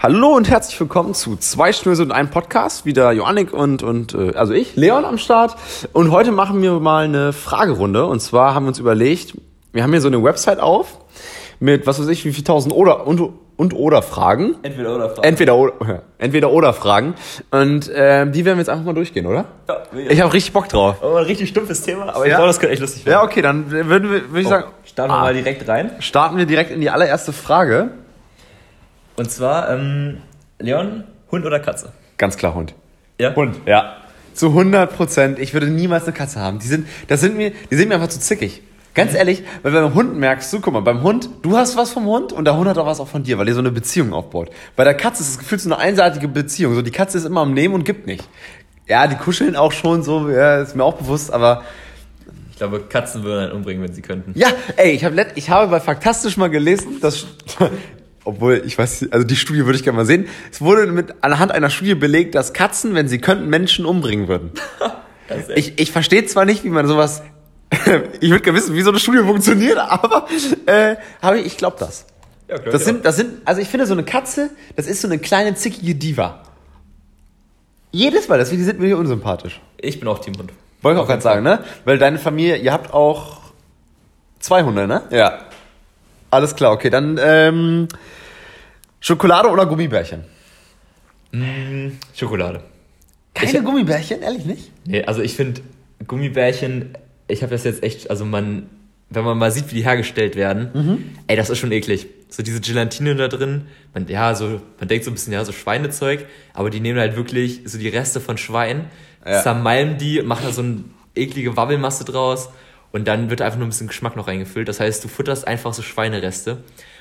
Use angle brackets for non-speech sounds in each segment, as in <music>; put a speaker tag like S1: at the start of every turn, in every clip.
S1: Hallo und herzlich willkommen zu zwei Schnöse und einem Podcast. Wieder Joannik und, und äh, also ich, Leon am Start. Und heute machen wir mal eine Fragerunde. Und zwar haben wir uns überlegt, wir haben hier so eine Website auf mit, was weiß ich, wie viel tausend oder und, und oder Fragen.
S2: Entweder oder Fragen.
S1: Entweder oder, <laughs> entweder oder Fragen. Und ähm, die werden wir jetzt einfach mal durchgehen, oder?
S2: Ja,
S1: Ich habe richtig Bock drauf.
S2: oh, ein richtig stumpfes Thema, aber ich
S1: Ja.
S2: glaube, das könnte echt lustig
S1: Ja,
S2: werden.
S1: okay, dann würden wir, würde ich sagen,
S2: Starten wir
S1: Ah.
S2: mal direkt rein.
S1: starten wir direkt in die allererste Frage.
S2: Und zwar, ähm, Leon, Hund oder Katze?
S1: Ganz klar Hund.
S2: Ja?
S1: Hund, ja. Zu 100 Prozent. Ich würde niemals eine Katze haben. Die sind, das sind mir, die sind mir einfach zu zickig. Ganz ehrlich, weil beim Hund merkst du, guck mal, beim Hund, du hast was vom Hund und der Hund hat auch was auch von dir, weil ihr so eine Beziehung aufbaut. Bei der Katze ist es gefühlt so eine einseitige Beziehung. So, die Katze ist immer am Nehmen und gibt nicht. Ja, die kuscheln auch schon so, ja, ist mir auch bewusst, aber
S2: Ich glaube, Katzen würden einen umbringen, wenn sie könnten.
S1: ja, ey, ich habe ich habe bei Faktastisch mal gelesen, dass obwohl ich weiß, nicht, also die Studie würde ich gerne mal sehen. Es wurde mit anhand einer Studie belegt, dass Katzen, wenn sie könnten, Menschen umbringen würden. <laughs> Ich, ich verstehe zwar nicht, wie man sowas. <laughs> ich würde gerne wissen, wie so eine Studie funktioniert, aber äh, habe ich, ich glaube das.
S2: ja, klar,
S1: Das
S2: ja.
S1: sind, das sind, also ich finde so eine Katze, das ist so eine kleine zickige Diva. Jedes Mal, deswegen sind mir hier unsympathisch.
S2: Ich bin auch Teamhund.
S1: Wollte ich auch gerade sagen, ne? Weil deine Familie, ihr habt auch zwei Hunde, ne? Ja. Alles klar, okay. Dann ähm, Schokolade oder Gummibärchen?
S2: Mm, Schokolade.
S1: Keine
S2: Ich-
S1: Gummibärchen, ehrlich nicht?
S2: Nee, also ich finde Gummibärchen, ich habe das jetzt echt, also man, wenn man mal sieht, wie die hergestellt werden,
S1: Mhm.
S2: ey, das ist schon eklig. So diese Gelatine da drin, man, ja, so, man denkt so ein bisschen, ja, so Schweinezeug, aber die nehmen halt wirklich so die Reste von Schwein,
S1: Ja.
S2: zermalmen die, machen da so eine eklige Wabbelmasse draus und dann wird einfach nur ein bisschen Geschmack noch reingefüllt. Das heißt, du futterst einfach so Schweinereste.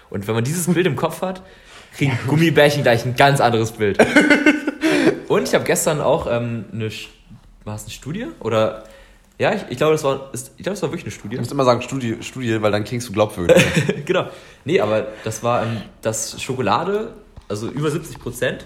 S2: Und wenn man dieses Bild im Kopf hat, kriegen Gummibärchen gleich ein ganz anderes Bild. <laughs> Und ich habe gestern auch ähm, eine, war es eine Studie? Oder, ja, ich, ich glaube, das war, ist, ich glaube, das war wirklich eine Studie.
S1: Du musst immer sagen Studie, Studie weil dann klingst du glaubwürdig. <laughs>
S2: genau. Nee, aber das war, ähm, dass Schokolade, also über 70 Prozent,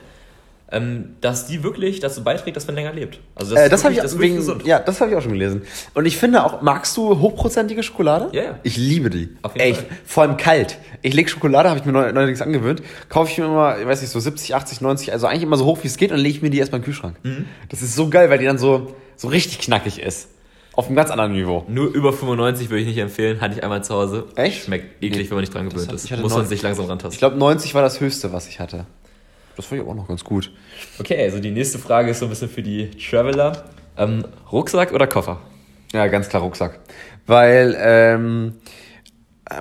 S2: ähm, dass die wirklich dazu beiträgt, dass man länger lebt. Also
S1: äh,
S2: ist
S1: das habe ich,
S2: das ist wirklich
S1: wegen,
S2: gesund.
S1: ja, das habe ich auch schon gelesen. Und ich finde auch, magst du hochprozentige Schokolade?
S2: Ja, ja.
S1: Ich liebe die.
S2: Auf jeden
S1: Ey,
S2: Fall.
S1: Ich, vor allem kalt. Ich lege Schokolade, habe ich mir neu- neuerdings angewöhnt, kaufe ich mir immer, ich weiß nicht, so 70, 80, 90, also eigentlich immer so hoch wie es geht und lege ich mir die erstmal in den Kühlschrank.
S2: Mhm.
S1: Das ist so geil, weil die dann so, so richtig knackig ist. Auf einem ganz anderen Niveau.
S2: Nur über 95 würde ich nicht empfehlen, hatte ich einmal zu Hause.
S1: Echt?
S2: Schmeckt eklig,
S1: Nee.
S2: wenn man nicht dran gewöhnt
S1: hat-
S2: ist.
S1: ich
S2: Muss man
S1: neun-
S2: sich langsam
S1: Ich
S2: rantasten.
S1: glaube, 90 war das höchste, was ich hatte. Das fand ich auch noch ganz gut.
S2: Okay, also die nächste Frage ist so ein bisschen für die Traveler. Ähm, Rucksack oder Koffer?
S1: Ja, ganz klar Rucksack. Weil, ähm,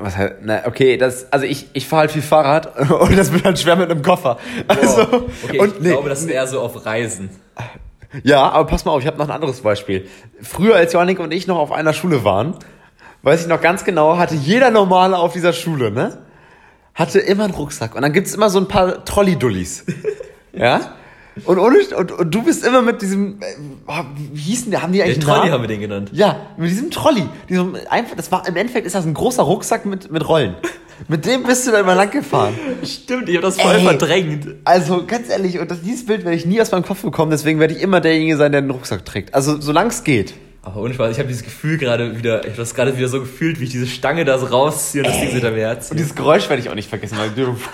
S1: was heißt, na, okay, das, also ich, ich fahre halt viel Fahrrad <laughs> und das wird halt schwer mit einem Koffer. Also,
S2: okay,
S1: und
S2: ich
S1: nee,
S2: glaube, das ist eher so auf Reisen.
S1: ja, aber pass mal auf, ich habe noch ein anderes Beispiel. Früher, als Joannik und ich noch auf einer Schule waren, weiß ich noch ganz genau, hatte jeder Normale auf dieser Schule, ne? Hatte immer einen Rucksack. Und dann gibt's immer so ein paar Trolley-Dullis. <laughs> ja? Und, ohne, und, und du bist immer mit diesem, äh, wie hießen die, haben die eigentlich
S2: Den
S1: einen
S2: Trolley
S1: Namen?
S2: haben wir den genannt.
S1: Ja, mit diesem Trolley. Diesem, einfach, das war, im Endeffekt ist das ein großer Rucksack mit, mit Rollen. Mit dem bist du da immer lang gefahren.
S2: Stimmt, ich habe das voll
S1: Ey.
S2: verdrängt.
S1: Also, ganz ehrlich, und das, dieses Bild werde ich nie aus meinem Kopf bekommen, deswegen werde ich immer derjenige sein, der den Rucksack trägt. Also, solange es geht.
S2: Aber ohne Spaß, ich habe dieses Gefühl gerade wieder, ich habe das gerade wieder so gefühlt, wie ich diese Stange da so rausziehe und das Ding hinter mir
S1: Und dieses Geräusch werde ich auch nicht vergessen, weil du. <laughs>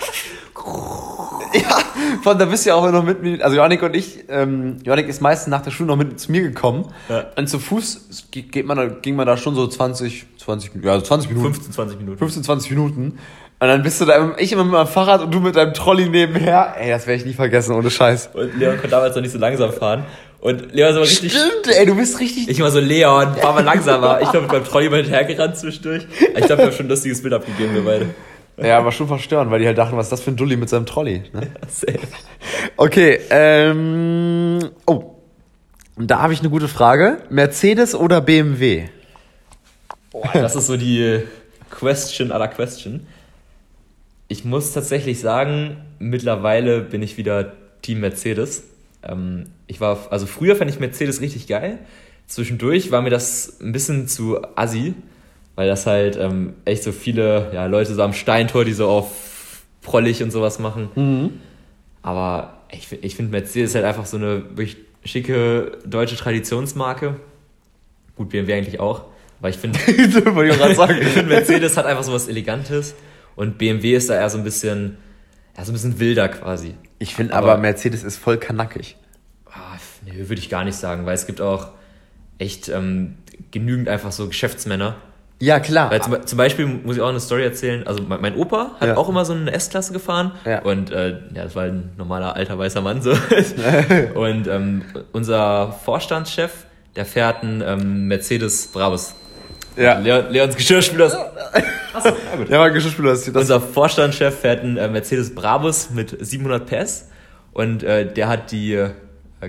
S1: Ja, von da bist du ja auch noch mit mir. Also Johannik und ich, ähm, Johannik ist meistens nach der Schule noch mit zu mir gekommen.
S2: Ja.
S1: Und zu Fuß ge- geht man, da- ging man da schon so 20, 20, ja, so 20 Minuten.
S2: 15, 20 Minuten.
S1: 15, 20 Minuten. Und dann bist du da, ich immer mit meinem Fahrrad und du mit deinem Trolley nebenher. Ey, das werde ich nie vergessen, ohne Scheiß.
S2: Und Leon konnte damals noch nicht so langsam fahren. Und Leon ist aber richtig.
S1: Stimmt, ey, du bist richtig.
S2: Ich immer so, Leon, fahr mal langsamer. Ich glaube, mit meinem Trolley mal hinterhergerannt zwischendurch. Ich glaube, wir haben schon ein lustiges Bild abgegeben, wir beide.
S1: Ja, war schon verstörend, weil die halt dachten, was ist das für ein Dulli mit seinem Trolley. Ne?
S2: Safe.
S1: Okay, ähm. Oh. Und da habe ich eine gute Frage. Mercedes oder BMW?
S2: Boah, das ist so die Question aller Question. Ich muss tatsächlich sagen, mittlerweile bin ich wieder Team Mercedes. Ähm, ich war, also früher fand ich Mercedes richtig geil. Zwischendurch war mir das ein bisschen zu assi, weil das halt ähm, echt so viele ja, Leute so am Steintor, die so auf prollig und sowas machen. Aber ich, ich finde Mercedes halt einfach so eine wirklich schicke deutsche Traditionsmarke. Gut, BMW eigentlich auch. Aber ich finde, <laughs>
S1: ich <laughs>
S2: finde, Mercedes hat einfach so was Elegantes und BMW ist da eher so ein bisschen, ja, so ein bisschen wilder quasi.
S1: Ich finde aber, Mercedes ist voll kanackig.
S2: Nee, würde ich gar nicht sagen, weil es gibt auch echt ähm, genügend einfach so Geschäftsmänner.
S1: Ja, klar.
S2: Weil zum, zum Beispiel muss ich auch eine Story erzählen. Also mein, mein Opa hat
S1: Ja.
S2: auch immer so eine S-Klasse gefahren
S1: Ja.
S2: und äh, ja, das war ein normaler alter weißer Mann so. <laughs> und ähm, unser Vorstandschef, der fährt einen ähm, Mercedes Brabus.
S1: Ja.
S2: Leon, Leons Geschirrspüler. Achso, ja gut.
S1: Ja, aber Geschirrspüler ist das.
S2: Unser Vorstandschef fährt einen äh, Mercedes Brabus mit 700 PS und äh, der hat die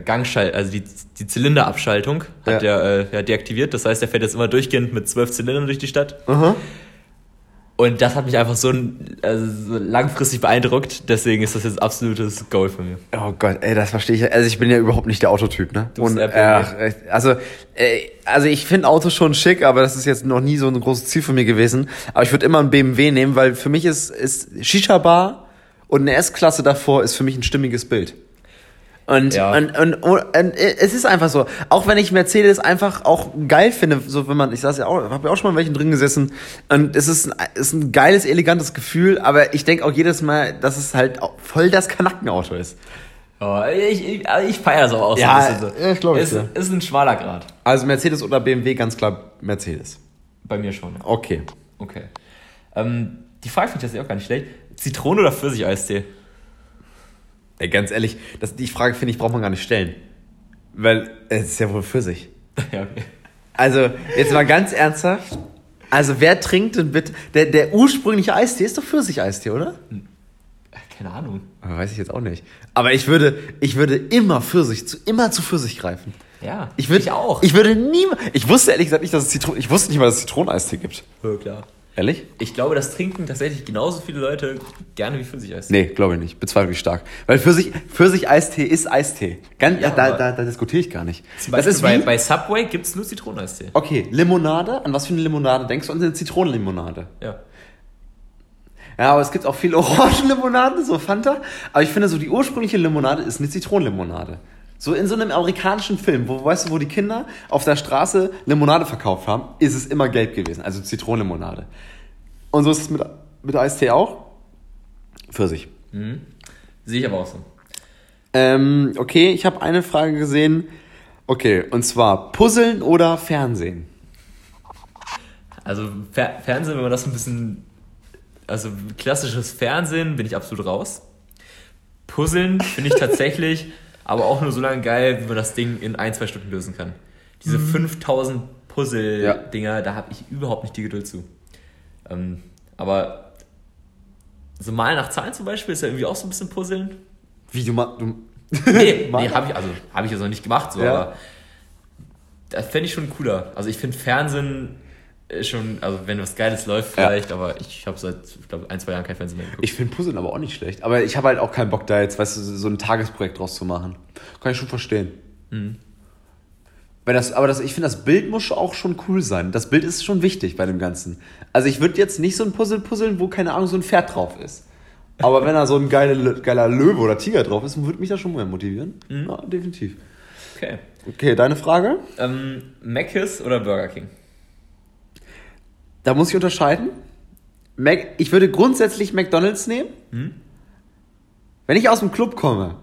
S2: Gangschalt, also die, die Zylinderabschaltung hat
S1: Ja.
S2: der äh, ja, deaktiviert. Das heißt, der fährt jetzt immer durchgehend mit 12 Zylindern durch die Stadt.
S1: Aha.
S2: Und das hat mich einfach so, also so langfristig beeindruckt. Deswegen ist das jetzt absolutes Goal für mich.
S1: Oh Gott, ey, das verstehe ich. Also ich bin ja überhaupt nicht der Autotyp, ne?
S2: Du bist
S1: Und,
S2: eher
S1: äh, also, äh, also ich finde Autos schon schick, aber das ist jetzt noch nie so ein großes Ziel von mir gewesen. Aber ich würde immer einen BMW nehmen, weil für mich ist, ist Shisha-Bar und eine S-Klasse davor ist für mich ein stimmiges Bild. Und,
S2: Ja.
S1: und, und, und, und es ist einfach so. Auch wenn ich Mercedes einfach auch geil finde, so wenn man, ich saß ja auch, habe ja auch schon mal in welchen drin gesessen. Und es ist, ein- ist ein geiles, elegantes Gefühl, aber ich denke auch jedes Mal, dass es halt voll das Kanackenauto ist.
S2: Oh, ich ich, also ich feiere es auch, auch
S1: Ja,
S2: so ein bisschen so.
S1: ja, ich glaub ich
S2: ist,
S1: dir.
S2: ist ein schmaler Grad.
S1: Also Mercedes oder BMW, ganz klar Mercedes.
S2: Bei mir schon. ja.
S1: Okay.
S2: Okay. Ähm, die Frage finde ich tatsächlich auch gar nicht schlecht. Zitrone oder Pfirsich-Eistee?
S1: Ey, ganz ehrlich, das, die Frage finde ich, braucht man gar nicht stellen. Weil es ist ja wohl für sich. <laughs>
S2: ja, okay.
S1: Also, jetzt mal ganz ernsthaft. Also, wer trinkt denn bitte. Der, der ursprüngliche Eistee ist doch Pfirsich-Eistee, oder?
S2: Keine Ahnung.
S1: Aber Weiß ich jetzt auch nicht. Aber ich würde, ich würde immer Pfirsich, zu, immer zu Pfirsich greifen.
S2: Ja,
S1: Ich, würde,
S2: ich auch.
S1: Ich würde nie. Ich wusste ehrlich gesagt nicht, dass es Zitronen. Ich wusste nicht mal, dass es Zitroneneistee gibt.
S2: ja, klar.
S1: Ehrlich?
S2: Ich glaube, das trinken tatsächlich genauso viele Leute gerne wie Pfirsich-Eistee.
S1: Nee, glaube ich nicht. Bezweifle ich stark. Weil Pfirsich, Pfirsich-Eistee ist Eistee. Ganz,
S2: Ja,
S1: da, da, da diskutiere ich gar nicht.
S2: Zum
S1: Das ist
S2: bei,
S1: wie,
S2: bei Subway gibt es nur Zitroneneistee.
S1: Okay, Limonade. An was für eine Limonade denkst du? An eine Zitronenlimonade.
S2: Ja.
S1: Ja, aber es gibt auch viel <laughs> Orangenlimonade, so Fanta. Aber ich finde, so die ursprüngliche Limonade ist eine Zitronenlimonade. So in so einem amerikanischen Film, wo, weißt du, wo die Kinder auf der Straße Limonade verkauft haben, ist es immer gelb gewesen. Also Zitronenlimonade. Und so ist es mit, mit Eistee auch. Pfirsich.
S2: Sehe ich aber auch so.
S1: Ähm, okay, ich habe eine Frage gesehen. Okay, und zwar Puzzeln oder Fernsehen?
S2: Also Fer Fernsehen, wenn man das ein bisschen, also klassisches Fernsehen, bin ich absolut raus. Puzzeln finde ich tatsächlich, <laughs> aber auch nur so lange geil, wie man das Ding in ein, zwei Stunden lösen kann. Diese 5000 Puzzle-Dinger, da habe ich überhaupt nicht die Geduld zu. Ähm, aber so mal nach Zahlen zum Beispiel ist ja irgendwie auch so ein bisschen Puzzeln.
S1: Wie du mal. Du,
S2: Nee, <laughs> nee habe ich, also, hab ich jetzt noch nicht gemacht, so,
S1: Ja.
S2: aber das fände ich schon cooler. Also ich finde Fernsehen schon, also wenn was Geiles läuft
S1: Ja.
S2: vielleicht, aber ich habe seit, ich glaube, ein, zwei Jahren kein Fernsehen mehr geguckt.
S1: Ich finde Puzzeln aber auch nicht schlecht. Aber ich habe halt auch keinen Bock, da jetzt, weißt du, so ein Tagesprojekt draus zu machen. Kann ich schon verstehen. Wenn das, aber das, ich finde, das Bild muss auch schon cool sein. Das Bild ist schon wichtig bei dem Ganzen. Also ich würde jetzt nicht so ein Puzzle puzzeln, wo, keine Ahnung, so ein Pferd drauf ist. Aber wenn da so ein geile, geiler Löwe oder Tiger drauf ist, würde mich das schon mehr motivieren. Ja, definitiv.
S2: Okay.
S1: Okay, deine Frage?
S2: Ähm, Mc's oder Burger King?
S1: Da muss ich unterscheiden. Mac, ich würde grundsätzlich McDonalds nehmen. Wenn ich aus dem Club komme,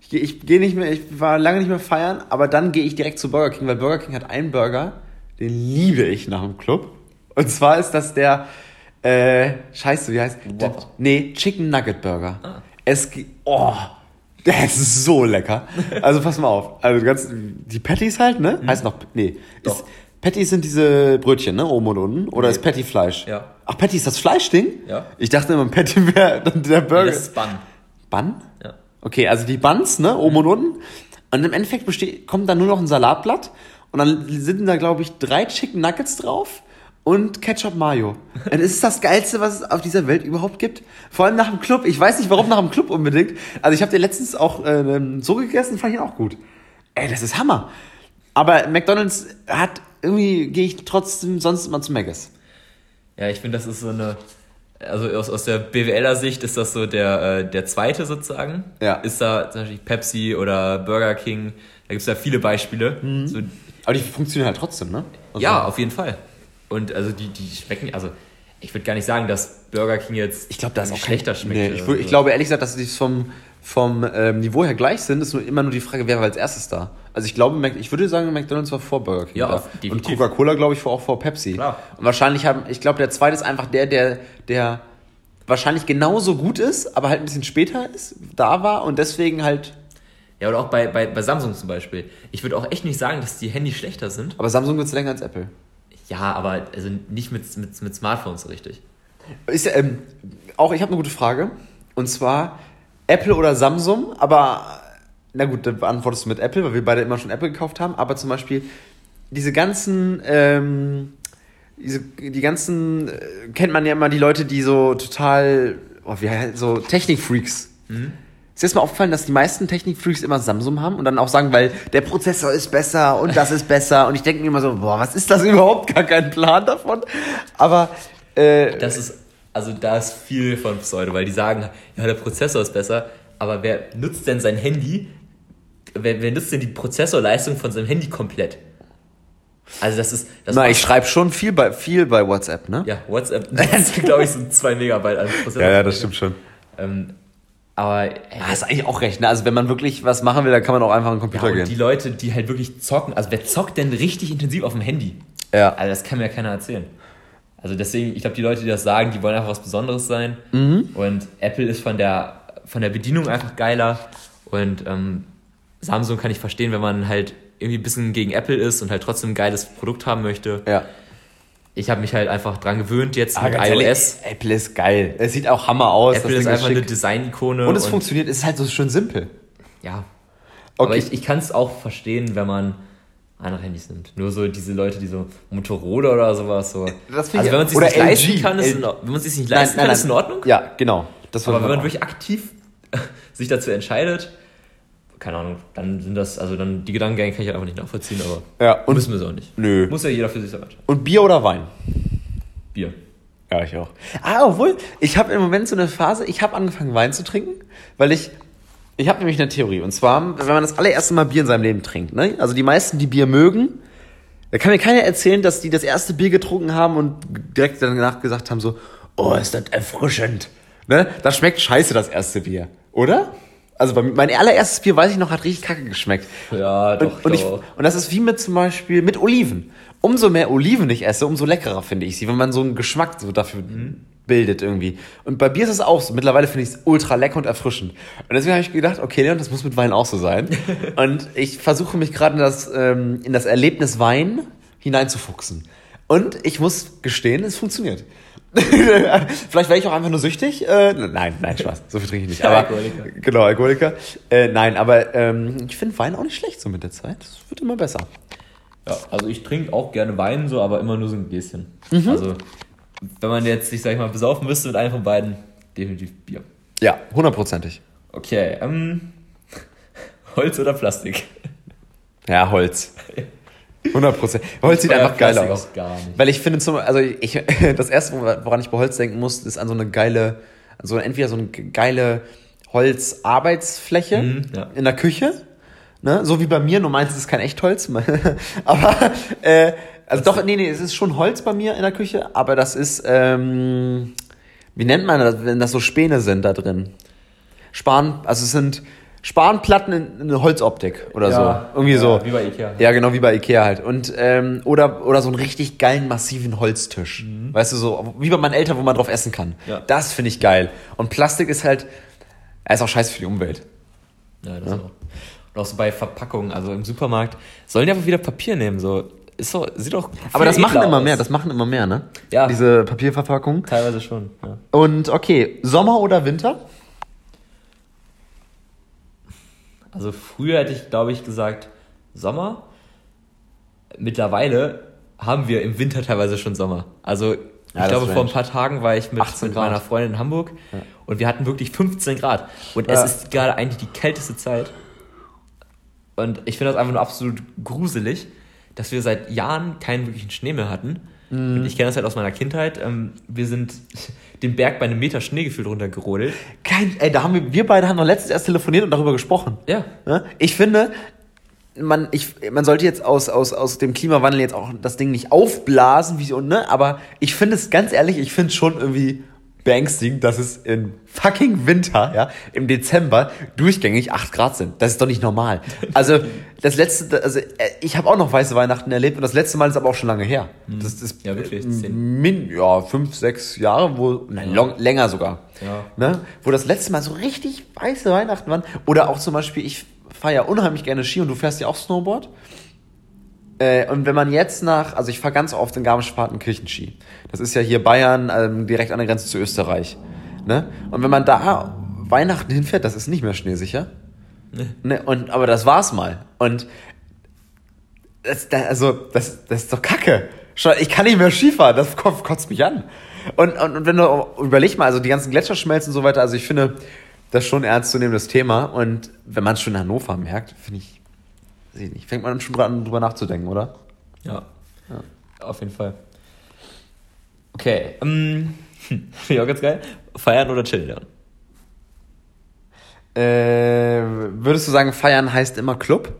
S1: ich, ich gehe nicht mehr, ich war lange nicht mehr feiern, aber dann gehe ich direkt zu Burger King, weil Burger King hat einen Burger, den liebe ich nach dem Club. Und zwar ist das der, äh, scheiße, wie heißt? Der, nee, Chicken Nugget Burger.
S2: Ah.
S1: Es, oh, der ist so lecker. Also pass mal auf. Also ganz, die Patties halt, ne? Heißt noch, nee.
S2: Doch.
S1: Ist, Patties sind diese Brötchen, ne? Oben und unten. Oder
S2: Nee.
S1: ist Patty Fleisch?
S2: Ja.
S1: Ach, Patty ist das Fleischding?
S2: Ja.
S1: Ich dachte immer, Patty wäre der Burger.
S2: Das ist Bun.
S1: Bun?
S2: Ja.
S1: Okay, also die Buns, ne? Oben und unten. Und im Endeffekt besteht, kommt dann nur noch ein Salatblatt. Und dann sind da, glaube ich, drei Chicken Nuggets drauf und Ketchup Mayo. Und es ist das Geilste, was es auf dieser Welt überhaupt gibt. Vor allem nach dem Club. Ich weiß nicht, warum nach dem Club unbedingt. Also ich habe den letztens auch äh, so gegessen, fand ich ihn auch gut. Ey, das ist Hammer. Aber McDonalds hat irgendwie, gehe ich trotzdem sonst immer zu Maggis.
S2: Ja, ich finde, das ist so eine, also aus, aus der BWLer Sicht ist das so der, äh, der zweite sozusagen.
S1: Ja.
S2: Ist da zum Beispiel Pepsi oder Burger King, da gibt es ja viele Beispiele. So,
S1: Aber die funktionieren halt trotzdem, ne? Also-
S2: ja, auf jeden Fall. Und also die, die schmecken, also Ich würde gar nicht sagen, dass Burger King jetzt
S1: Ich glaube, da ist auch
S2: schlechter
S1: kein,
S2: schmeckt.
S1: Nee, ich, ich glaube ehrlich gesagt, dass die vom, vom ähm, Niveau her gleich sind. Ist nur immer nur die Frage, wer war als erstes da. Also ich glaube, ich würde sagen, McDonald's war vor Burger King
S2: Ja,
S1: da. Und. Coca-Cola, glaube ich, war auch vor Pepsi.
S2: Klar.
S1: Und wahrscheinlich haben, ich glaube, der zweite ist einfach der, der, der wahrscheinlich genauso gut ist, aber halt ein bisschen später ist, da war und deswegen halt.
S2: Ja, oder auch bei, bei, bei Samsung zum Beispiel. Ich würde auch echt nicht sagen, dass die Handys schlechter sind.
S1: Aber Samsung wird länger als Apple.
S2: Ja, aber also nicht mit, mit, mit Smartphones so richtig.
S1: Ist, ja, ähm, auch ich habe eine gute Frage. Und zwar Apple oder Samsung, aber na gut, dann beantwortest du mit Apple, weil wir beide immer schon Apple gekauft haben. Aber zum Beispiel diese ganzen, ähm, diese, die ganzen, äh, kennt man ja immer die Leute, die so total, oh, wie heißt, so Technikfreaks. Ist dir jetzt mal aufgefallen, dass die meisten Technikfreaks immer Samsung haben und dann auch sagen, weil der Prozessor ist besser und das ist besser. Und ich denke mir immer so, boah, was ist das überhaupt? Gar kein Plan davon. Aber äh,
S2: Das ist, also da ist viel von Pseudo, weil die sagen, ja, der Prozessor ist besser, aber wer nutzt denn sein Handy, wer, wer nutzt denn die Prozessorleistung von seinem Handy komplett? Also das ist, das
S1: Na, ich schreibe schon viel bei, viel bei WhatsApp, ne?
S2: ja, WhatsApp, <laughs> das glaube ich, sind zwei Megabyte an Prozessor.
S1: schon.
S2: Ähm, aber äh,
S1: Ja, ist eigentlich auch recht, ne? Also wenn man wirklich was machen will, dann kann man auch einfach an den
S2: ja,
S1: Computer
S2: und die
S1: gehen.
S2: Leute, die halt wirklich zocken, also wer zockt denn richtig intensiv auf dem Handy?
S1: Ja.
S2: Also das kann mir ja keiner erzählen. Also deswegen, ich glaube, die Leute, die das sagen, die wollen einfach was Besonderes sein.
S1: Mhm.
S2: Und Apple ist von der, von der Bedienung einfach geiler. Und ähm, Samsung kann ich verstehen, wenn man halt irgendwie ein bisschen gegen Apple ist und halt trotzdem ein geiles Produkt haben möchte.
S1: Ja.
S2: Ich habe mich halt einfach dran gewöhnt jetzt
S1: Aber
S2: mit iOS.
S1: ehrlich, Apple ist geil. Es sieht auch Hammer aus.
S2: Apple ist einfach eine
S1: schick.
S2: Design-Ikone.
S1: Und es funktioniert, es ist halt so schön simpel.
S2: Ja. Aber
S1: Okay.
S2: ich, ich kann es auch verstehen, wenn man andere Handys nimmt. Nur so diese Leute, die so Motorola oder sowas so.
S1: Das find
S2: also
S1: ich-
S2: wenn man sich
S1: oder
S2: nicht leisten
S1: LG.
S2: kann, ist in, wenn man sich nicht leisten kann, ist in Ordnung.
S1: Ja, genau. Das
S2: Aber wenn man wirklich aktiv sich dazu entscheidet, keine Ahnung, dann sind das, also dann die Gedankengänge kann ich halt einfach nicht nachvollziehen, aber
S1: Ja, und,
S2: müssen wir es auch nicht.
S1: nö.
S2: Muss ja jeder für sich selber entscheiden.
S1: Und Bier oder Wein?
S2: Bier.
S1: Ja, ich auch. Ah, obwohl, ich habe im Moment so eine Phase, ich habe angefangen Wein zu trinken, weil ich, ich habe nämlich eine Theorie. Und zwar, wenn man das allererste Mal Bier in seinem Leben trinkt, ne? Also die meisten, die Bier mögen, da kann mir keiner erzählen, dass die das erste Bier getrunken haben und direkt danach gesagt haben so, oh, ist das erfrischend. Ne? Das schmeckt scheiße, das erste Bier. Oder? Also bei mir- mein allererstes Bier, weiß ich noch, hat richtig kacke geschmeckt.
S2: Ja, doch,
S1: Und, und, ich,
S2: doch.
S1: und das ist wie mit zum Beispiel mit Oliven. Umso mehr Oliven ich esse, umso leckerer finde ich sie, wenn man so einen Geschmack so dafür bildet irgendwie. Und bei Bier ist es auch so. Mittlerweile finde ich es ultra lecker und erfrischend. Und deswegen habe ich gedacht, okay, Leon, das muss mit Wein auch so sein. <laughs> und ich versuche mich gerade in das, ähm, in das Erlebnis Wein hineinzufuchsen. Und ich muss gestehen, es funktioniert. <laughs> Vielleicht wäre ich auch einfach nur süchtig. Äh, nein, nein, Spaß. So viel trinke ich nicht. Aber,
S2: Alkoholiker.
S1: Genau, Alkoholiker. Äh, nein, aber ähm, ich finde Wein auch nicht schlecht so mit der Zeit. Es wird immer besser.
S2: Ja, also ich trinke auch gerne Wein, so, aber immer nur so ein Gläschen.
S1: Mhm.
S2: Also, wenn man jetzt sich, sag ich mal, besaufen müsste mit einem von beiden, definitiv Bier.
S1: Ja, hundertprozentig.
S2: Okay, ähm, Holz oder Plastik?
S1: Ja, Holz. 100 Prozent. Holz sieht einfach geil aus.
S2: auch gar nicht.
S1: Weil ich finde zum, also ich, <laughs> das erste, woran ich bei Holz denken muss, ist an so eine geile, so entweder so eine geile Holzarbeitsfläche
S2: Mhm, ja.
S1: in der Küche, ne? So wie bei mir, nur meins ist es kein Echtholz, <laughs> aber äh, also doch, nee, nee, es ist schon Holz bei mir in der Küche, aber das ist, ähm, wie nennt man das, wenn das so Späne sind da drin? Span, also es sind Spanplatten in, in eine Holzoptik oder
S2: Ja,
S1: so, irgendwie
S2: ja,
S1: so.
S2: wie bei Ikea.
S1: Ja, genau wie bei Ikea halt. Und ähm, oder oder so einen richtig geilen massiven Holztisch, weißt du so, wie bei meinen Eltern, wo man drauf essen kann.
S2: Ja.
S1: Das finde ich geil. Und Plastik ist halt, er ist auch scheiße für die Umwelt.
S2: Ja, das auch. Und auch so bei Verpackungen, also im Supermarkt, sollen die einfach wieder Papier nehmen, so. Ist so, sieht doch.
S1: Aber das machen immer
S2: aus.
S1: mehr, das machen immer mehr, ne?
S2: Ja.
S1: Diese Papierverpackung.
S2: Teilweise schon, ja.
S1: Und okay, Sommer oder Winter?
S2: Also früher hätte ich, glaube ich, gesagt Sommer. Mittlerweile haben wir im Winter teilweise schon Sommer. Also ich
S1: Ja,
S2: glaube, vor ein paar Tagen war ich mit,
S1: 18
S2: mit meiner Freundin in Hamburg und wir hatten wirklich 15 Grad. Und
S1: Ja.
S2: es ist gerade eigentlich die kälteste Zeit. Und ich finde das einfach nur absolut gruselig, dass wir seit Jahren keinen wirklichen Schnee mehr hatten.
S1: Mhm.
S2: Und ich kenne das halt aus meiner Kindheit. Ähm, Wir sind <laughs> den Berg bei einem Meter Schnee gefühlt runtergerodelt.
S1: Kein, ey, da haben wir, wir beide haben noch letztens erst telefoniert und darüber gesprochen.
S2: Ja.
S1: Ne? Ich finde, man, ich, man sollte jetzt aus, aus, aus dem Klimawandel jetzt auch das Ding nicht aufblasen, wie so, ne? Aber ich finde es ganz ehrlich, ich finde es schon irgendwie beängstigend, dass es in fucking Winter, ja, im Dezember durchgängig 8 Grad sind. Das ist doch nicht normal. Also das letzte, also äh, ich habe auch noch weiße Weihnachten erlebt und das letzte Mal ist aber auch schon lange her. Das ist
S2: Ja, wirklich,
S1: äh. Min, ja, fünf, sechs Jahre, wo, nein, long, länger sogar.
S2: Ja.
S1: Ne? Wo das letzte Mal so richtig weiße Weihnachten waren. Oder auch zum Beispiel, ich fahre ja unheimlich gerne Ski und du fährst ja auch Snowboard. Äh, und wenn man jetzt nach, also ich fahre ganz oft in Garmisch-Partenkirchen Ski. Das ist ja hier Bayern, ähm, direkt an der Grenze zu Österreich. Ne? Und wenn man da Weihnachten hinfährt, das ist nicht mehr schneesicher.
S2: Nee.
S1: Ne? Und, aber das war's mal. Und das, das, also, das, das ist doch Kacke. Ich kann nicht mehr Skifahren, das ko- kotzt mich an. Und, und, und wenn du überleg mal, also die ganzen Gletscherschmelzen und so weiter, also ich finde das schon ernst zu nehmendes Thema. Und wenn man es schon in Hannover merkt, finde ich nicht, fängt man schon dran, drüber nachzudenken, oder?
S2: Ja. Auf jeden Fall. Okay. Ähm, finde ich auch ganz geil. Feiern oder chillen lernen?
S1: Äh, würdest du sagen, feiern heißt immer Club?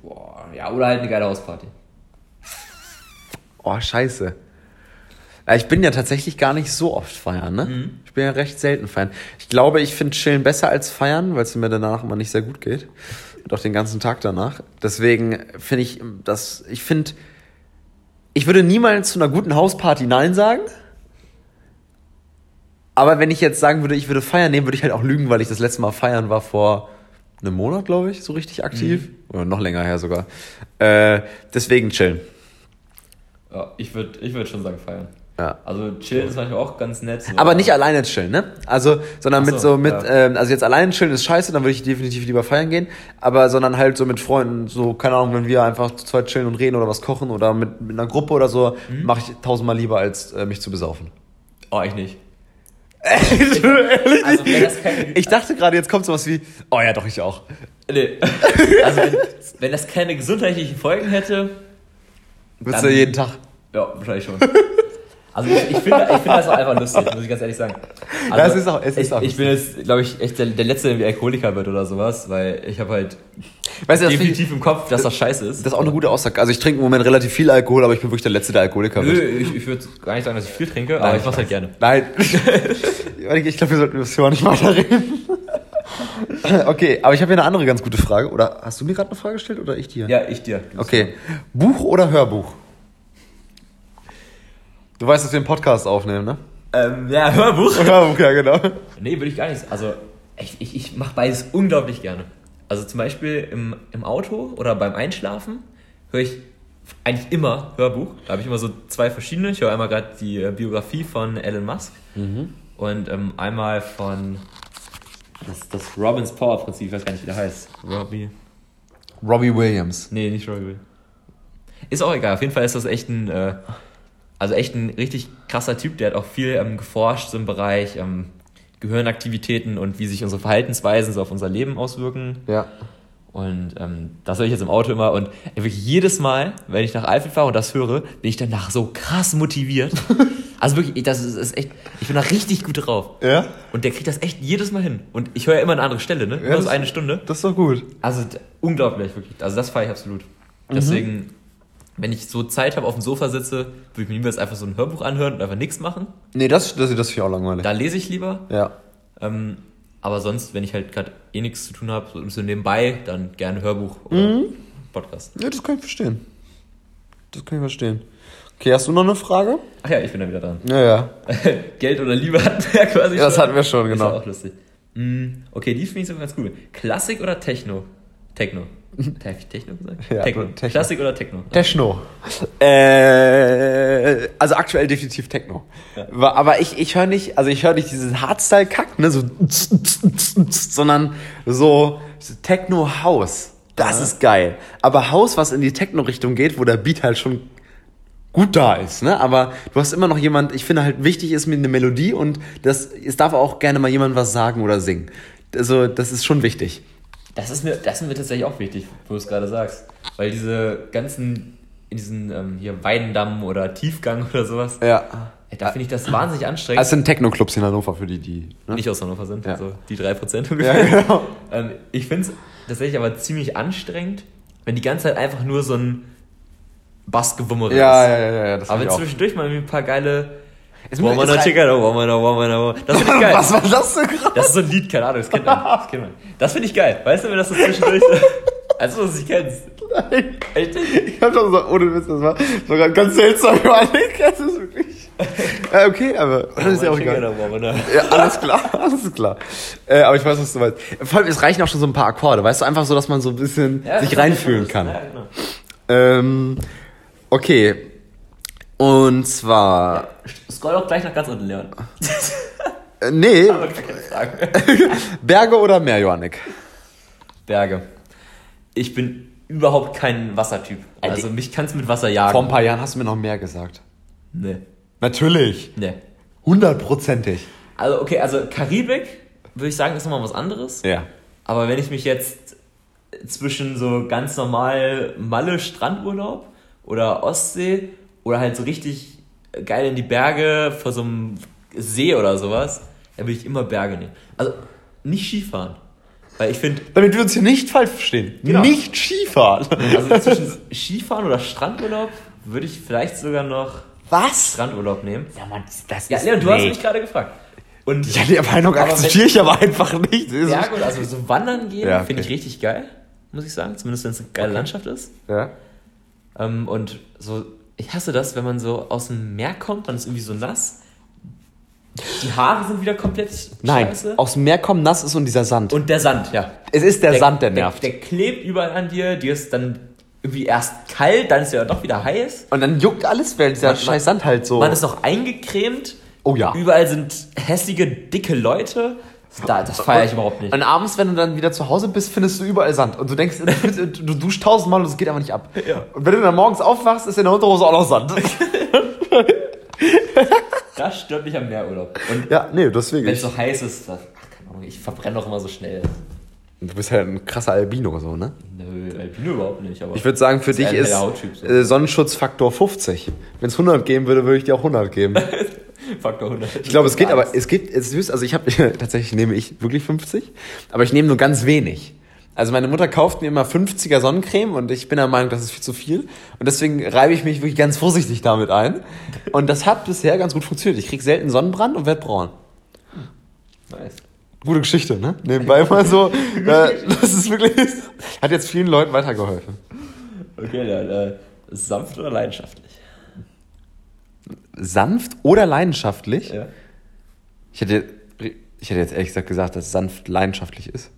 S2: Boah, ja, oder halt eine geile Hausparty.
S1: Oh, scheiße. Ja, Ich bin ja tatsächlich gar nicht so oft feiern, ne?
S2: Mhm.
S1: Ich bin ja recht selten feiern. Ich glaube, ich finde Chillen besser als feiern, weil es mir danach immer nicht sehr gut geht. Und auch den ganzen Tag danach. Deswegen finde ich, dass ich finde, ich würde niemals zu einer guten Hausparty Nein sagen. Aber wenn ich jetzt sagen würde, ich würde feiern nehmen, würde ich halt auch lügen, weil ich das letzte Mal feiern war vor einem Monat, glaube ich, so richtig aktiv. Oder noch länger her sogar. Äh, deswegen chillen.
S2: Ja, ich würde ich würd schon sagen feiern.
S1: Ja.
S2: Also chillen ist manchmal auch ganz nett. So.
S1: Aber nicht alleine chillen, ne? Also, sondern
S2: Ach
S1: mit
S2: so,
S1: so, mit,
S2: ja.
S1: ähm, also jetzt alleine chillen ist scheiße, dann würde ich definitiv lieber feiern gehen. Aber sondern halt so mit Freunden, so, keine Ahnung, wenn wir einfach zu zweit chillen und reden oder was kochen oder mit, mit einer Gruppe oder so,
S2: Mhm.
S1: mache ich tausendmal lieber, als äh, mich zu besaufen.
S2: Oh, ich nicht.
S1: Ehrlich?
S2: Also, keine,
S1: Ich dachte gerade, jetzt kommt sowas wie, oh ja, doch, ich auch.
S2: nee. <laughs> also wenn, wenn das keine gesundheitlichen Folgen hätte,
S1: Würdest
S2: Dann-
S1: du jeden Tag.
S2: ja, wahrscheinlich schon. <laughs> Also ich, ich finde ich find das auch einfach lustig, muss ich ganz ehrlich sagen. Also,
S1: Ja, es ist auch- es ist
S2: ich,
S1: auch
S2: ich bin jetzt, glaube ich, echt der, der Letzte, der Alkoholiker wird oder sowas, weil ich habe halt
S1: Weißt du,
S2: definitiv im Kopf, dass das scheiße ist.
S1: ich, das ist auch eine gute Aussage. Also ich trinke im Moment relativ viel Alkohol, aber ich bin wirklich der Letzte, der Alkoholiker
S2: Nö,
S1: wird.
S2: ich, ich würde gar nicht sagen, dass ich viel trinke, aber ich mach's halt gerne.
S1: Nein. ich glaube, wir sollten das Thema nicht weiterreden. okay, aber ich habe hier eine andere ganz gute Frage. Oder hast du mir gerade eine Frage gestellt oder ich dir?
S2: Ja, ich dir.
S1: Okay. Buch oder Hörbuch? Du weißt, dass wir einen Podcast aufnehmen, ne?
S2: Ähm, ja, <laughs> Hörbuch.
S1: Hörbuch, ja, genau.
S2: Nee, würde ich gar nicht. Also, ich, ich, ich mache beides unglaublich gerne. Also zum Beispiel im, im Auto oder beim Einschlafen höre ich eigentlich immer Hörbuch. Da habe ich immer so zwei verschiedene. Ich höre einmal gerade die äh, Biografie von Elon Musk und ähm, einmal von das, das Robbins Power Prinzip, ich weiß gar nicht, wie der heißt. Robbie.
S1: Robbie Williams.
S2: Nee, nicht Robbie. Ist auch egal. Auf jeden Fall ist das echt ein, äh, also echt ein richtig krasser Typ. Der hat auch viel ähm, geforscht im Bereich ähm, Gehirnaktivitäten und wie sich unsere Verhaltensweisen so auf unser Leben auswirken.
S1: Ja.
S2: Und ähm, das höre ich jetzt im Auto immer. Und wirklich jedes Mal, wenn ich nach Eifel fahre und das höre, bin ich danach so krass motiviert. <laughs> also wirklich, das ist, ist echt, ich bin da richtig gut drauf.
S1: Ja?
S2: Und der kriegt das echt jedes Mal hin. Und ich höre immer eine andere Stelle, ne? Immer
S1: das-
S2: so eine Stunde.
S1: Das ist doch gut.
S2: Also unglaublich, wirklich. Also das feiere ich absolut. Deswegen, wenn ich so Zeit habe, auf dem Sofa sitze, würde ich mir lieber jetzt einfach so ein Hörbuch anhören und einfach nichts machen.
S1: Nee, das, das, das finde ich auch langweilig.
S2: Da lese ich lieber.
S1: Ja.
S2: Ähm, aber sonst, wenn ich halt gerade eh nichts zu tun habe, so, so nebenbei, dann gerne Hörbuch oder Podcast.
S1: Ja, das kann ich verstehen. Das kann ich verstehen. Okay, hast du noch eine Frage?
S2: Ach ja, ich bin da wieder dran.
S1: Ja, ja. <laughs>
S2: Geld oder Liebe hatten wir ja quasi
S1: Ja, das
S2: schon.
S1: hatten wir schon,
S2: Ist
S1: genau.
S2: auch lustig. Mm, okay, die finde ich sogar ganz cool. Klassik oder Techno? Techno. <laughs> Habe ich Techno gesagt?
S1: Ja,
S2: Techno.
S1: Techno.
S2: Klassik oder Techno?
S1: Techno. Äh, also aktuell definitiv Techno. Wa- Aber ich, ich höre nicht, also ich höre nicht diesen Hardstyle-Kack, ne, so, sondern so Techno-House. Das ist geil. Aber House, was in die Techno-Richtung geht, wo der Beat halt schon gut da ist, ne? Aber du hast immer noch jemand, ich finde halt wichtig ist mir eine Melodie und das, es darf auch gerne mal jemand was sagen oder singen. Also, das ist schon wichtig.
S2: Das ist mir, das ist mir tatsächlich auch wichtig, wo du es gerade sagst. Weil diese ganzen, in diesen ähm, hier Weidendamm oder Tiefgang oder sowas,
S1: Ja.
S2: Da finde ich das wahnsinnig anstrengend.
S1: Das sind Techno-Clubs in Hannover für die, die. Ne?
S2: nicht aus Hannover sind,
S1: Ja.
S2: also die 3%
S1: Ja,
S2: ungefähr.
S1: genau. <laughs>
S2: ähm, ich finde es tatsächlich aber ziemlich anstrengend, wenn die ganze Zeit einfach nur so ein Bassgewummere
S1: Ja,
S2: ist.
S1: ja, ja, ja. Das
S2: aber
S1: auch.
S2: zwischendurch mal ein paar geile.
S1: Ist mir-
S2: Woman
S1: ist
S2: a
S1: rein-
S2: Chicken, Woman a Woman a Woman. Das finde ich <laughs> geil.
S1: Was war das denn gerade?
S2: Das ist so ein Lied, keine Ahnung, das kennt man. Das, kennt man. das finde ich geil. Weißt du, wenn das so zwischendurch. als du das nicht kennst. Echt?
S1: Ich hab doch so, ohne Witz, das war sogar ganz seltsam, Johannik. <laughs> Das ist wirklich. Ja, okay, aber das ist ja auch egal. Ja, alles klar, <laughs> alles klar. Äh, aber ich weiß, was du meinst. Vor allem, es reichen auch schon so ein paar Akkorde, weißt du, einfach so, dass man so ein bisschen sich reinfühlen kann.
S2: Ja, genau.
S1: Ähm, okay. Und zwar.
S2: Scroll doch gleich nach ganz unten, Leon.
S1: Äh, nee, <laughs>
S2: Aber keine Fragen. <laughs>
S1: Berge oder Meer, Johannik?
S2: Berge. Ich bin überhaupt kein Wassertyp. Also mich kannst du mit Wasser jagen.
S1: Vor ein paar Jahren hast du mir noch mehr gesagt.
S2: Nee.
S1: Natürlich.
S2: Nee.
S1: Hundertprozentig.
S2: Also, okay, also Karibik, würde ich sagen, ist nochmal was anderes.
S1: Ja.
S2: Aber wenn ich mich jetzt zwischen so ganz normal Malle Strandurlaub oder Ostsee oder halt so richtig geil in die Berge vor so einem See oder sowas, dann würde ich immer Berge nehmen. Also nicht Skifahren. Weil ich finde,
S1: Damit wir uns hier nicht falsch verstehen.
S2: Genau.
S1: Nicht Skifahren.
S2: also zwischen Skifahren oder Strandurlaub würde ich vielleicht sogar noch
S1: Was?
S2: Strandurlaub nehmen.
S1: Ja, Mann, das
S2: Ja, Leon, du hast mich gerade gefragt. Und
S1: Ja, die Meinung akzeptiere ich aber einfach nicht. Ist-
S2: Berge oder also so wandern gehen,
S1: Ja, okay.
S2: finde ich richtig geil, muss ich sagen. Zumindest wenn es eine geile Landschaft ist.
S1: Ja.
S2: Ähm, und so, ich hasse das, wenn man so aus dem Meer kommt, man ist irgendwie so nass. Die Haare sind wieder komplett
S1: Nein,
S2: scheiße.
S1: aus dem Meer kommen nass ist und dieser Sand.
S2: Und der Sand, ja.
S1: es ist der, Sand, der nervt.
S2: Der, der klebt überall an dir, dir ist dann irgendwie erst kalt, dann ist er doch wieder heiß.
S1: und dann juckt alles, weil dieser
S2: Man-
S1: scheiß Sand halt so.
S2: Man ist noch eingecremt.
S1: Oh ja.
S2: Überall sind hässliche, dicke Leute. Da, das feiere ich überhaupt nicht.
S1: und abends, wenn du dann wieder zu Hause bist, findest du überall Sand. Und du denkst, <laughs> du, du duschst tausendmal und es geht einfach nicht ab.
S2: Ja.
S1: Und wenn du dann morgens aufwachst, ist in der Unterhose auch noch Sand. <laughs>
S2: Das stört mich am Meerurlaub. Und
S1: ja, nee, deswegen.
S2: wenn es so heiß ist, das, ach, keine Ahnung, ich verbrenne doch immer so schnell.
S1: Du bist halt ein krasser Albino, so, ne?
S2: Nö, Alpine überhaupt nicht, aber.
S1: Ich würde sagen, für dich
S2: ist so.
S1: äh, Sonnenschutzfaktor 50. Wenn es 100 geben würde, würde ich dir auch 100 geben. <laughs> <laughs>
S2: Faktor 100.
S1: Ich glaube, es geht aber, es gibt, es ist, also ich habe, <laughs> tatsächlich nehme ich wirklich 50, aber ich nehme nur ganz wenig. Also meine Mutter kauft mir immer 50er Sonnencreme und ich bin der Meinung, das ist viel zu viel. Und deswegen reibe ich mich wirklich ganz vorsichtig damit ein. Und das hat bisher ganz gut funktioniert. Ich krieg selten Sonnenbrand und werd braun.
S2: Nice.
S1: Gute Geschichte, ne? Nebenbei mal so. <laughs> äh, das ist wirklich, hat jetzt vielen Leuten weitergeholfen.
S2: Okay, dann äh, sanft oder leidenschaftlich?
S1: Sanft oder leidenschaftlich?
S2: Ja.
S1: Ich hätte, ich hätte jetzt ehrlich gesagt gesagt, dass sanft leidenschaftlich ist.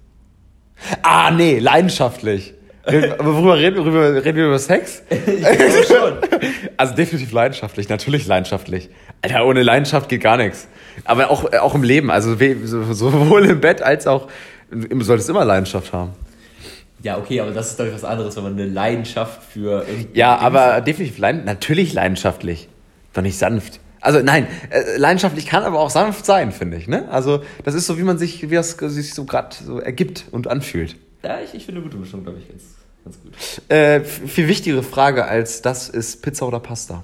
S1: Ah, nee, leidenschaftlich. <laughs> Worüber reden wir? Reden wir über Sex? <laughs>
S2: Ich glaube schon.
S1: Also definitiv leidenschaftlich, natürlich leidenschaftlich. Alter, ohne Leidenschaft geht gar nichts. Aber auch, auch im Leben, also sowohl im Bett als auch, du solltest immer Leidenschaft haben.
S2: Ja, okay, aber das ist doch was anderes, wenn man eine Leidenschaft für
S1: Ja, aber definitiv, leid, natürlich leidenschaftlich. Doch nicht sanft. Also nein, äh, leidenschaftlich kann aber auch sanft sein, finde ich. Ne? Also das ist so, wie man sich, wie das sich so gerade so ergibt und anfühlt.
S2: Ja, ich, ich finde eine gute Mischung, glaube ich, ganz, ganz gut.
S1: Äh, viel wichtigere Frage als das ist Pizza oder Pasta.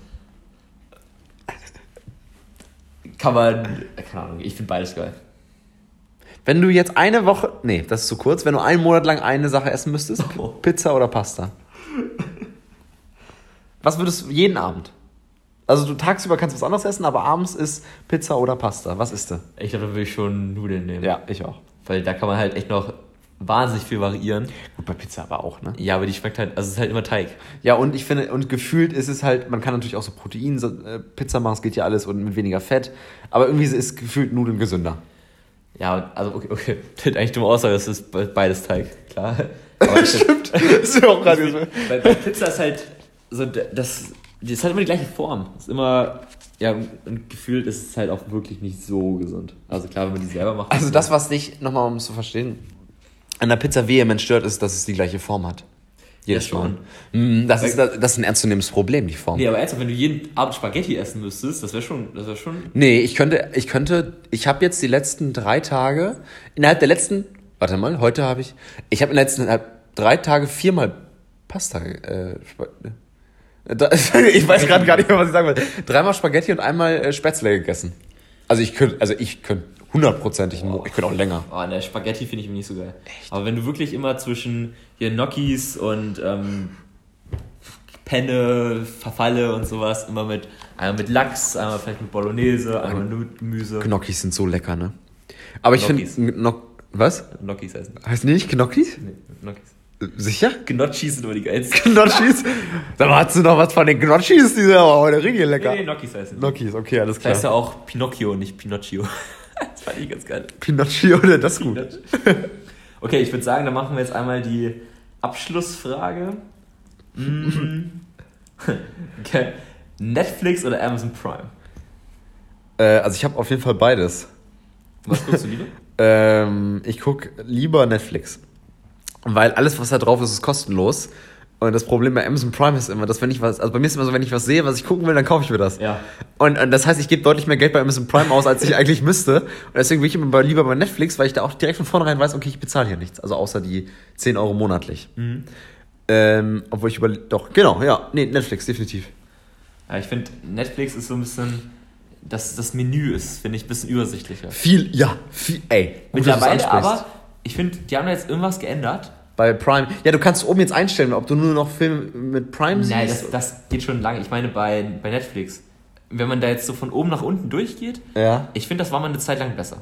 S2: Kann man, keine Ahnung, ich finde beides geil.
S1: Wenn du jetzt eine Woche, nee, das ist zu kurz, wenn du einen Monat lang eine Sache essen müsstest,
S2: Oh.
S1: Pizza oder Pasta? <laughs> Was würdest du jeden Abend? Also du tagsüber kannst was anderes essen, aber abends ist Pizza oder Pasta. Was isst du?
S2: Ich glaube, da würde ich schon Nudeln nehmen.
S1: ich auch.
S2: Weil da kann man halt echt noch wahnsinnig viel variieren.
S1: Gut, bei Pizza aber auch, ne?
S2: Ja, aber die schmeckt halt, also es ist halt immer Teig.
S1: Ja, und ich finde, und gefühlt ist es halt, man kann natürlich auch so Protein, so, äh, Pizza machen, es geht ja alles und mit weniger Fett, aber irgendwie ist gefühlt Nudeln gesünder.
S2: Ja, also okay, okay. <laughs> Das ist eigentlich dumme Aussage, es ist be- beides Teig, klar. <laughs> Aber ich find-
S1: ist ja auch gerade so.
S2: bei, bei Pizza ist halt so, das, das ist halt immer die gleiche Form. Ist immer, ja, und gefühlt ist es halt auch wirklich nicht so gesund. Also klar, wenn man die selber macht.
S1: Also das, was dich, nochmal um es zu verstehen, an der Pizza vehement stört, ist, dass es die gleiche Form hat. Jedes
S2: Ja, schon.
S1: Mal. Mm, Das ist, das ist ein ernstzunehmendes Problem, die Form.
S2: Nee, aber ernsthaft, wenn du jeden Abend Spaghetti essen müsstest, das wäre schon, das wäre schon.
S1: Nee, ich könnte, ich könnte, ich habe jetzt die letzten drei Tage, innerhalb der letzten, warte mal, heute habe ich, ich habe in den letzten innerhalb drei Tage viermal Pasta, äh, Sp- Da, <laughs> ich weiß gerade gar nicht mehr, was ich sagen will. Dreimal Spaghetti und einmal äh, Spätzle gegessen. Also ich könnte, also ich könnte hundertprozentig, Mo- ich könnte auch länger.
S2: Oh, ne, Spaghetti finde ich nicht so geil. Aber wenn du wirklich immer zwischen hier Gnocchis und ähm, Penne, Verfalle und sowas, immer mit, einmal mit Lachs, einmal vielleicht mit Bolognese, einmal mit Gemüse.
S1: Gnocchis sind so lecker, ne? Aber ich finde,
S2: Gnocchis.
S1: Was?
S2: Gnocchis heißen.
S1: Heißt nicht Gnocchis?
S2: Nee, Gnocchis.
S1: Sicher?
S2: Gnocchis sind immer die geilsten. <laughs>
S1: Gnocchis? Sag mal, hast du noch was von den Gnocchis? Die sind aber heute richtig lecker.
S2: Nee, nee, Gnocchis heißen.
S1: Gnocchis, okay, alles
S2: Das heißt
S1: klar.
S2: ja auch Pinocchio, nicht Pinocchio. <laughs> das fand ich ganz geil.
S1: Pinocchio, oder das ist gut.
S2: Okay, ich würde sagen, dann machen wir jetzt einmal die Abschlussfrage. Mm. <laughs> okay. Netflix oder Amazon Prime?
S1: Äh, also ich habe auf jeden Fall beides.
S2: Was guckst du lieber?
S1: Ähm, ich guck lieber Netflix. Weil alles, was da drauf ist, ist kostenlos. Und das Problem bei Amazon Prime ist immer, dass wenn ich was, also bei mir ist immer so, wenn ich was sehe, was ich gucken will, dann kaufe ich mir das.
S2: Ja.
S1: Und, und das heißt, ich gebe deutlich mehr Geld bei Amazon Prime aus, als ich eigentlich müsste. Und deswegen will ich immer lieber bei Netflix, weil ich da auch direkt von vornherein weiß, okay, ich bezahle hier nichts. Also außer die 10 Euro monatlich. Ähm, obwohl ich über, doch, genau, ja, nee, Netflix, definitiv.
S2: ja ich finde, Netflix ist so ein bisschen, das, das Menü ist, finde ich, ein bisschen übersichtlicher.
S1: Viel, ja, viel, ey.
S2: Mittlerweile aber, ich finde, die haben da jetzt irgendwas geändert.
S1: Bei Prime. Ja, du kannst oben jetzt einstellen, ob du nur noch Filme mit Prime
S2: Nein,
S1: siehst.
S2: das, das geht schon lange. Ich meine, bei, bei Netflix, wenn man da jetzt so von oben nach unten durchgeht,
S1: ja.
S2: ich finde, das war mal eine Zeit lang besser.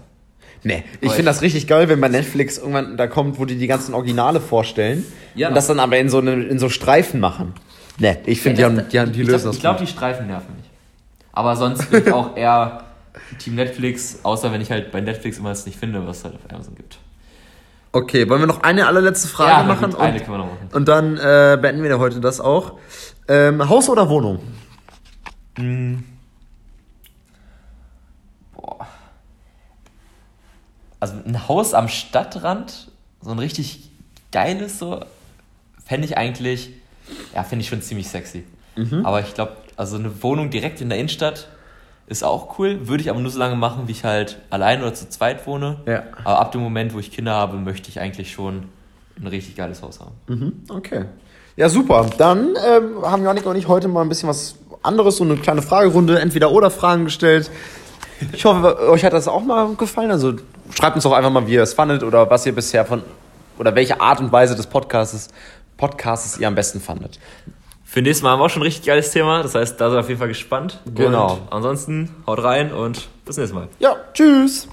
S1: Nee, ich finde das richtig geil, wenn bei Netflix irgendwann da kommt, wo die die ganzen Originale vorstellen
S2: Ja.
S1: und das dann aber in so, eine, in so Streifen machen. Nee, ich finde,
S2: Ja,
S1: die,
S2: das-
S1: haben, die, haben, die
S2: ich
S1: lösen
S2: glaub,
S1: das
S2: Ich glaube, die Streifen nerven mich. Aber sonst bin ich auch eher Team Netflix, außer wenn ich halt bei Netflix immer es nicht finde, was es halt auf Amazon gibt.
S1: Okay, wollen wir noch eine allerletzte Frage
S2: Ja,
S1: machen?
S2: gut, eine
S1: und,
S2: können wir noch machen.
S1: und dann äh, beenden wir heute das auch. Ähm, Haus oder Wohnung?
S2: Boah. Also ein Haus am Stadtrand, so ein richtig geiles so, fände ich eigentlich, ja, finde ich schon ziemlich sexy.
S1: Mhm.
S2: Aber ich glaube, also eine Wohnung direkt in der Innenstadt ist auch cool, würde ich aber nur so lange machen, wie ich halt allein oder zu zweit wohne.
S1: Ja.
S2: Aber ab dem Moment, wo ich Kinder habe, möchte ich eigentlich schon ein richtig geiles Haus haben.
S1: Mhm, okay. Ja, super. Dann ähm, haben Janik und ich heute mal ein bisschen was anderes, so eine kleine Fragerunde, entweder oder Fragen gestellt. Ich hoffe, euch hat das auch mal gefallen. Also schreibt uns doch einfach mal, wie ihr es fandet oder was ihr bisher von oder welche Art und Weise des Podcasts, Podcasts ihr am besten fandet.
S2: Für nächstes Mal haben wir auch schon ein richtig geiles Thema, das heißt, da seid ihr auf jeden Fall gespannt.
S1: Genau.
S2: Und ansonsten haut rein und bis nächstes Mal.
S1: Ja, tschüss.